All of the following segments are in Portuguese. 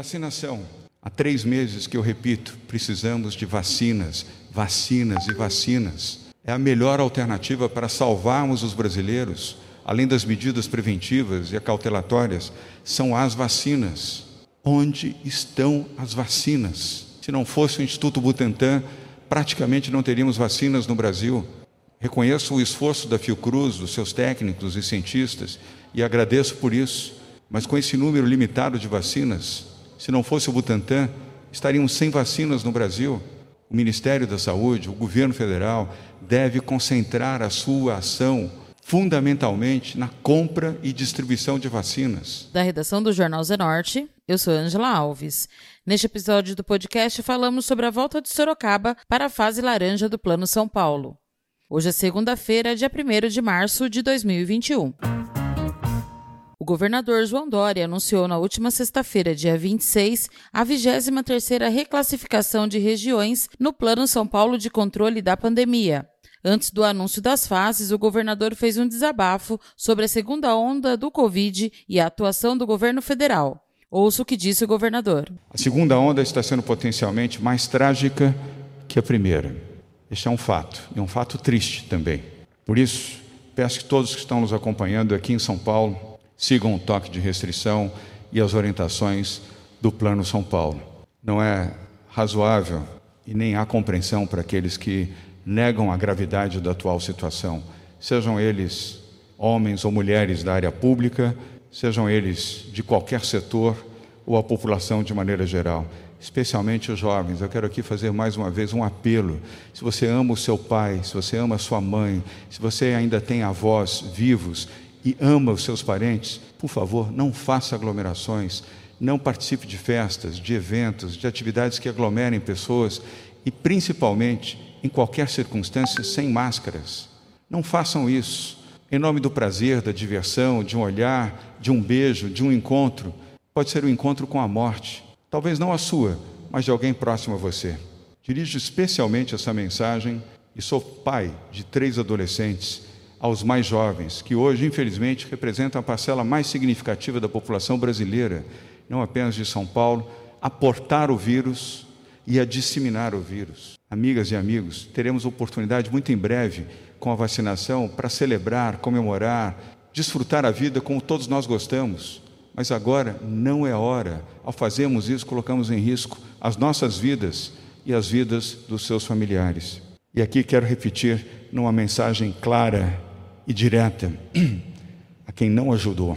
vacinação. Há três meses que eu repito: precisamos de vacinas, vacinas e vacinas. É a melhor alternativa para salvarmos os brasileiros, além das medidas preventivas e acautelatórias, são as vacinas. Onde estão as vacinas? Se não fosse o Instituto Butantan, praticamente não teríamos vacinas no Brasil. Reconheço o esforço da Fiocruz, dos seus técnicos e cientistas, e agradeço por isso. Mas com esse número limitado de vacinas, se não fosse o Butantan, estaríamos sem vacinas no Brasil. O Ministério da Saúde, o governo federal, deve concentrar a sua ação fundamentalmente na compra e distribuição de vacinas. Da redação do Jornal Zenorte, eu sou Angela Alves. Neste episódio do podcast falamos sobre a volta de Sorocaba para a fase laranja do Plano São Paulo. Hoje é segunda-feira, dia 1 de março de 2021. O governador João Dória anunciou na última sexta-feira, dia 26, a 23ª reclassificação de regiões no Plano São Paulo de controle da pandemia. Antes do anúncio das fases, o governador fez um desabafo sobre a segunda onda do Covid e a atuação do governo federal. Ouça o que disse o governador. A segunda onda está sendo potencialmente mais trágica que a primeira. Este é um fato, e um fato triste também. Por isso, peço que todos que estão nos acompanhando aqui em São Paulo sigam o toque de restrição e as orientações do Plano São Paulo. Não é razoável e nem há compreensão para aqueles que negam a gravidade da atual situação, sejam eles homens ou mulheres da área pública, sejam eles de qualquer setor ou a população de maneira geral, especialmente os jovens. Eu quero aqui fazer mais uma vez um apelo. Se você ama o seu pai, se você ama a sua mãe, se você ainda tem avós vivos e ama os seus parentes, por favor, não faça aglomerações, não participe de festas, de eventos, de atividades que aglomerem pessoas e, principalmente, em qualquer circunstância, sem máscaras. Não façam isso. Em nome do prazer, da diversão, de um olhar, de um beijo, de um encontro. Pode ser um encontro com a morte. Talvez não a sua, mas de alguém próximo a você. Dirijo especialmente essa mensagem e sou pai de três adolescentes aos mais jovens, que hoje, infelizmente, representam a parcela mais significativa da população brasileira, não apenas de São Paulo, a portar o vírus e a disseminar o vírus. Amigas e amigos, teremos oportunidade muito em breve com a vacinação para celebrar, comemorar, desfrutar a vida como todos nós gostamos. Mas agora não é hora. Ao fazermos isso, colocamos em risco as nossas vidas e as vidas dos seus familiares. E aqui quero repetir numa mensagem clara e direta a quem não ajudou,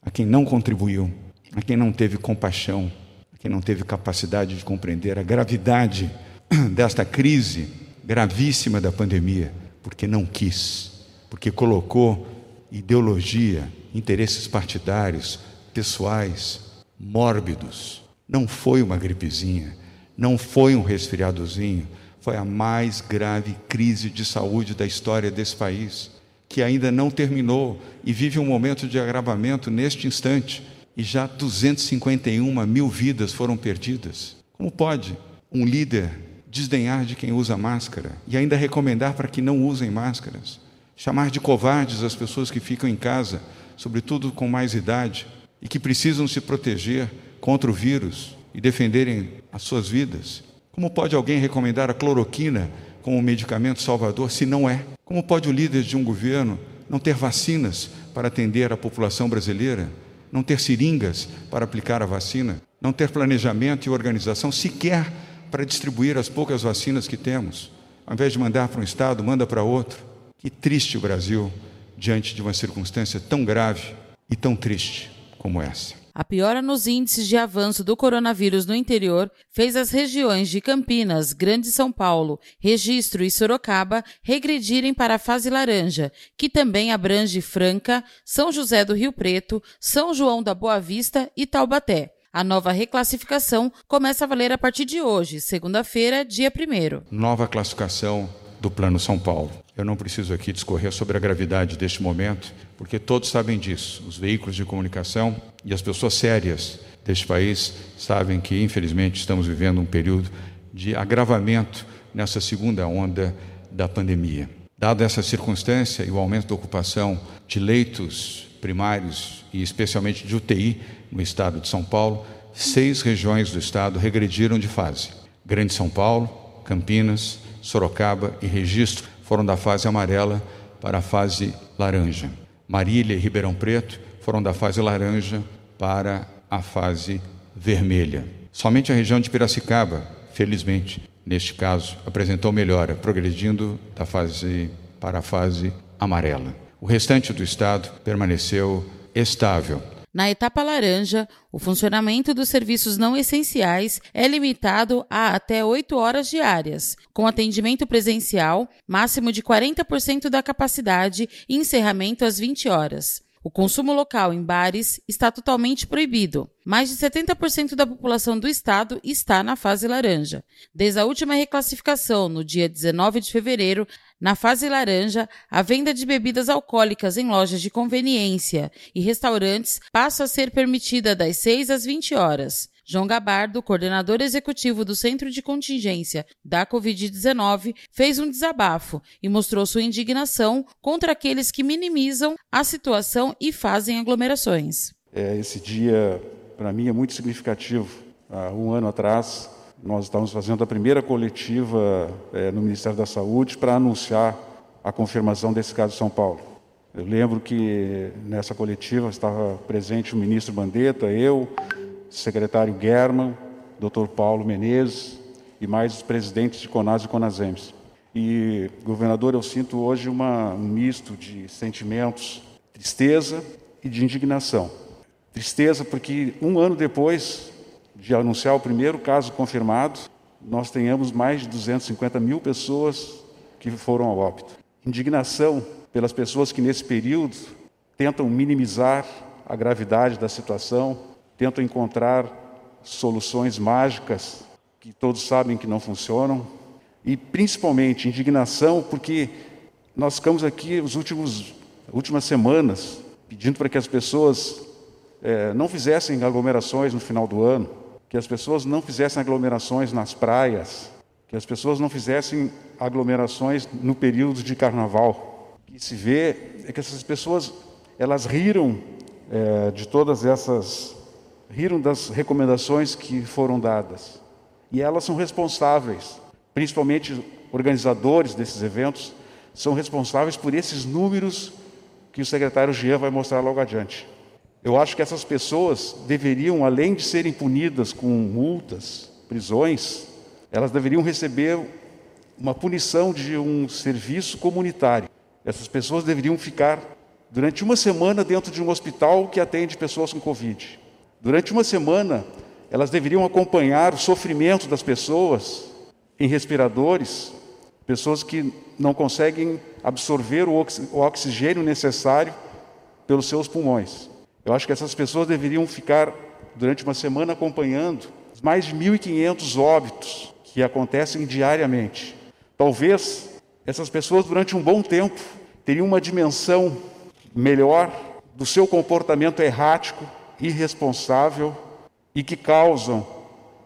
a quem não contribuiu, a quem não teve compaixão, a quem não teve capacidade de compreender a gravidade desta crise gravíssima da pandemia, porque não quis, porque colocou ideologia, interesses partidários, pessoais, mórbidos. Não foi uma gripezinha, não foi um resfriadozinho, foi a mais grave crise de saúde da história desse país que ainda não terminou e vive um momento de agravamento neste instante, e já 251 mil vidas foram perdidas. Como pode um líder desdenhar de quem usa máscara e ainda recomendar para que não usem máscaras? Chamar de covardes as pessoas que ficam em casa, sobretudo com mais idade, e que precisam se proteger contra o vírus e defenderem as suas vidas? Como pode alguém recomendar a cloroquina como medicamento salvador se não é? Como pode o líder de um governo não ter vacinas para atender a população brasileira, não ter seringas para aplicar a vacina, não ter planejamento e organização sequer para distribuir as poucas vacinas que temos? Ao invés de mandar para um estado, manda para outro. Que triste o Brasil diante de uma circunstância tão grave e tão triste como essa. A piora nos índices de avanço do coronavírus no interior fez as regiões de Campinas, Grande São Paulo, Registro e Sorocaba regredirem para a fase laranja, que também abrange Franca, São José do Rio Preto, São João da Boa Vista e Taubaté. A nova reclassificação começa a valer a partir de hoje, segunda-feira, dia 1. Nova classificação do Plano São Paulo. Eu não preciso aqui discorrer sobre a gravidade deste momento, porque todos sabem disso. Os veículos de comunicação e as pessoas sérias deste país sabem que, infelizmente, estamos vivendo um período de agravamento nessa segunda onda da pandemia. Dada essa circunstância e o aumento da ocupação de leitos primários e especialmente de UTI no estado de São Paulo, seis regiões do estado regrediram de fase. Grande São Paulo, Campinas, Sorocaba e Registro foram da fase amarela para a fase laranja. Marília e Ribeirão Preto foram da fase laranja para a fase vermelha. Somente a região de Piracicaba, felizmente, neste caso, apresentou melhora, progredindo da fase para a fase amarela. O restante do estado permaneceu estável. Na etapa laranja, o funcionamento dos serviços não essenciais é limitado a até 8 horas diárias, com atendimento presencial, máximo de 40% da capacidade e encerramento às 20 horas. O consumo local em bares está totalmente proibido. Mais de 70% da população do estado está na fase laranja. Desde a última reclassificação, no dia 19 de fevereiro, na fase laranja, a venda de bebidas alcoólicas em lojas de conveniência e restaurantes passa a ser permitida das 6 às 20 horas. João Gabardo, coordenador executivo do Centro de Contingência da Covid-19, fez um desabafo e mostrou sua indignação contra aqueles que minimizam a situação e fazem aglomerações. É, esse dia, para mim, é muito significativo. Há um ano atrás, nós estávamos fazendo a primeira coletiva é, no Ministério da Saúde para anunciar a confirmação desse caso de São Paulo. Eu lembro que nessa coletiva estava presente o ministro Bandetta, eu, secretário German, Dr. Paulo Menezes e mais os presidentes de Conas e Conasems. E, governador, eu sinto hoje uma, um misto de sentimentos, tristeza e de indignação. Tristeza porque um ano depois de anunciar o primeiro caso confirmado, nós tenhamos mais de 250 mil pessoas que foram ao óbito. Indignação pelas pessoas que nesse período tentam minimizar a gravidade da situação, tentam encontrar soluções mágicas que todos sabem que não funcionam, e principalmente indignação porque nós ficamos aqui os últimos últimas semanas pedindo para que as pessoas é, não fizessem aglomerações no final do ano, que as pessoas não fizessem aglomerações nas praias, que as pessoas não fizessem aglomerações no período de carnaval. O que se vê é que essas pessoas elas riram é, de todas essas riram das recomendações que foram dadas. E elas são responsáveis, principalmente organizadores desses eventos, são responsáveis por esses números que o secretário Jean vai mostrar logo adiante. Eu acho que essas pessoas deveriam, além de serem punidas com multas, prisões, elas deveriam receber uma punição de um serviço comunitário. Essas pessoas deveriam ficar durante uma semana dentro de um hospital que atende pessoas com Covid. Durante uma semana, elas deveriam acompanhar o sofrimento das pessoas em respiradores, pessoas que não conseguem absorver o oxigênio necessário pelos seus pulmões. Eu acho que essas pessoas deveriam ficar durante uma semana acompanhando mais de 1.500 óbitos que acontecem diariamente. Talvez essas pessoas, durante um bom tempo, teriam uma dimensão melhor do seu comportamento errático irresponsável e que causam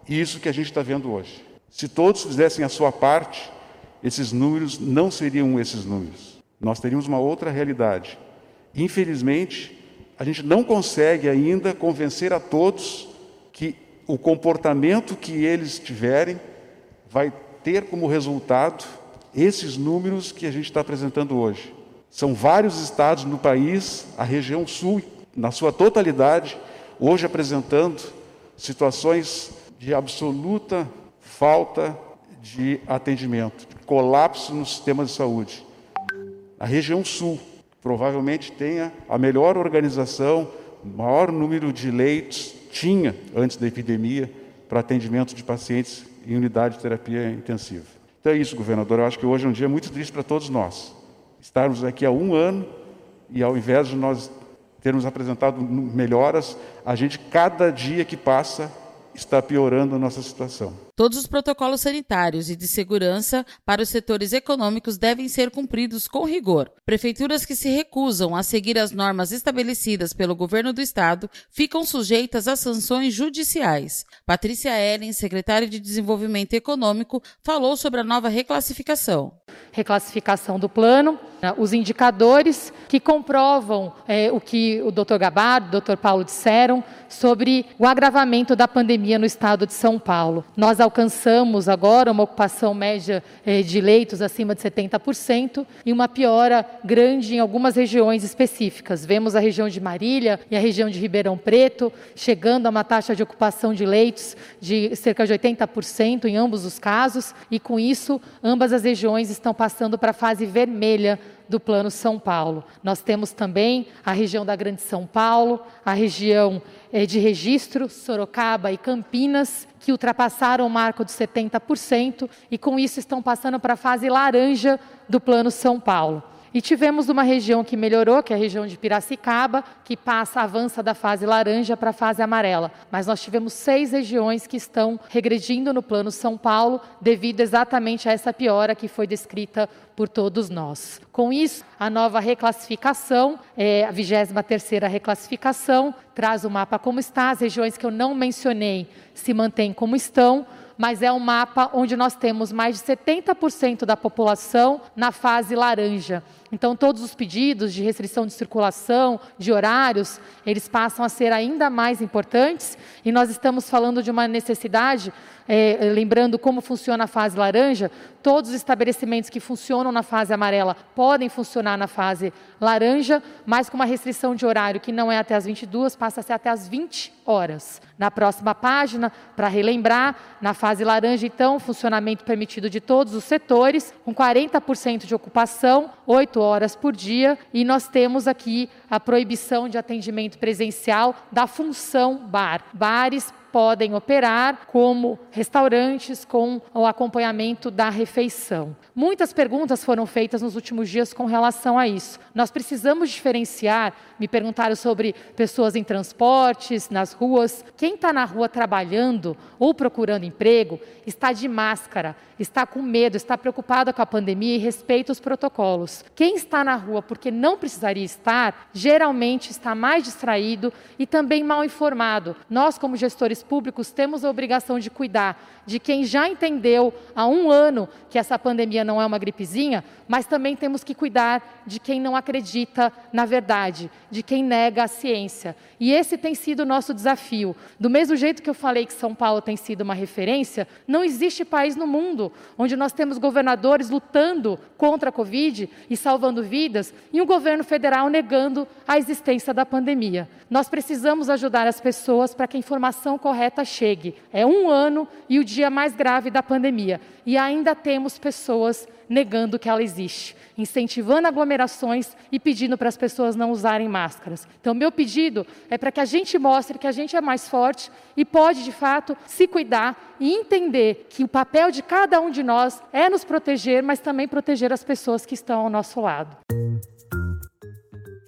isso que a gente está vendo hoje. Se todos fizessem a sua parte, esses números não seriam esses números. Nós teríamos uma outra realidade. Infelizmente, a gente não consegue ainda convencer a todos que o comportamento que eles tiverem vai ter como resultado esses números que a gente está apresentando hoje. São vários estados no país, a região sul, na sua totalidade, hoje apresentando situações de absoluta falta de atendimento, de colapso no sistema de saúde. A região sul provavelmente tenha a melhor organização, maior número de leitos, tinha antes da epidemia, para atendimento de pacientes em unidade de terapia intensiva. Então é isso, governador. Eu acho que hoje é um dia muito triste para todos nós. Estarmos aqui há um ano e ao invés de nós termos apresentado melhoras, a gente, cada dia que passa, está piorando a nossa situação. Todos os protocolos sanitários e de segurança para os setores econômicos devem ser cumpridos com rigor. Prefeituras que se recusam a seguir as normas estabelecidas pelo governo do estado ficam sujeitas a sanções judiciais. Patrícia Ellen, secretária de Desenvolvimento Econômico, falou sobre a nova reclassificação. Reclassificação do plano, né, os indicadores que comprovam é, o que o Dr. Gabardo, o Dr. Paulo disseram sobre o agravamento da pandemia no estado de São Paulo. Nós alcançamos agora uma ocupação média eh, de leitos acima de 70% e uma piora grande em algumas regiões específicas. Vemos a região de Marília e a região de Ribeirão Preto chegando a uma taxa de ocupação de leitos de cerca de 80% em ambos os casos, e com isso, ambas as regiões estão passando para a fase vermelha do Plano São Paulo. Nós temos também a região da Grande São Paulo, a região eh, de registro, Sorocaba e Campinas, que ultrapassaram o marco de 70% e com isso estão passando para a fase laranja do Plano São Paulo. E tivemos uma região que melhorou, que é a região de Piracicaba, que passa, avança da fase laranja para a fase amarela. Mas nós tivemos seis regiões que estão regredindo no plano São Paulo, devido exatamente a essa piora que foi descrita por todos nós. Com isso, a nova reclassificação, é, a 23ª reclassificação, traz o mapa como está, as regiões que eu não mencionei se mantêm como estão, mas é um mapa onde nós temos mais de 70% da população na fase laranja. Então, todos os pedidos de restrição de circulação, de horários, eles passam a ser ainda mais importantes e nós estamos falando de uma necessidade é, lembrando como funciona a fase laranja, todos os estabelecimentos que funcionam na fase amarela podem funcionar na fase laranja, mas com uma restrição de horário que não é até as 22, passa a ser até as 20 horas. Na próxima página, para relembrar, na fase laranja, então, funcionamento permitido de todos os setores, com 40% de ocupação, 8 horas por dia, e nós temos aqui a proibição de atendimento presencial da função bar. Bares podem operar como restaurantes com o acompanhamento da refeição. Muitas perguntas foram feitas nos últimos dias com relação a isso. Nós precisamos diferenciar. Me perguntaram sobre pessoas em transportes, nas ruas. Quem está na rua trabalhando ou procurando emprego está de máscara, está com medo, está preocupado com a pandemia e respeita os protocolos. Quem está na rua porque não precisaria estar, geralmente está mais distraído e também mal informado. Nós, como gestores públicos temos a obrigação de cuidar de quem já entendeu há um ano que essa pandemia não é uma gripezinha, mas também temos que cuidar de quem não acredita na verdade, de quem nega a ciência. E esse tem sido o nosso desafio. Do mesmo jeito que eu falei que São Paulo tem sido uma referência, não existe país no mundo onde nós temos governadores lutando contra a Covid e salvando vidas e um governo federal negando a existência da pandemia. Nós precisamos ajudar as pessoas para que a informação correta chegue. É um ano e o dia mais grave da pandemia. E ainda temos pessoas negando que ela existe, incentivando aglomerações e pedindo para as pessoas não usarem máscaras. Então, meu pedido é para que a gente mostre que a gente é mais forte e pode, de fato, se cuidar e entender que o papel de cada um de nós é nos proteger, mas também proteger as pessoas que estão ao nosso lado.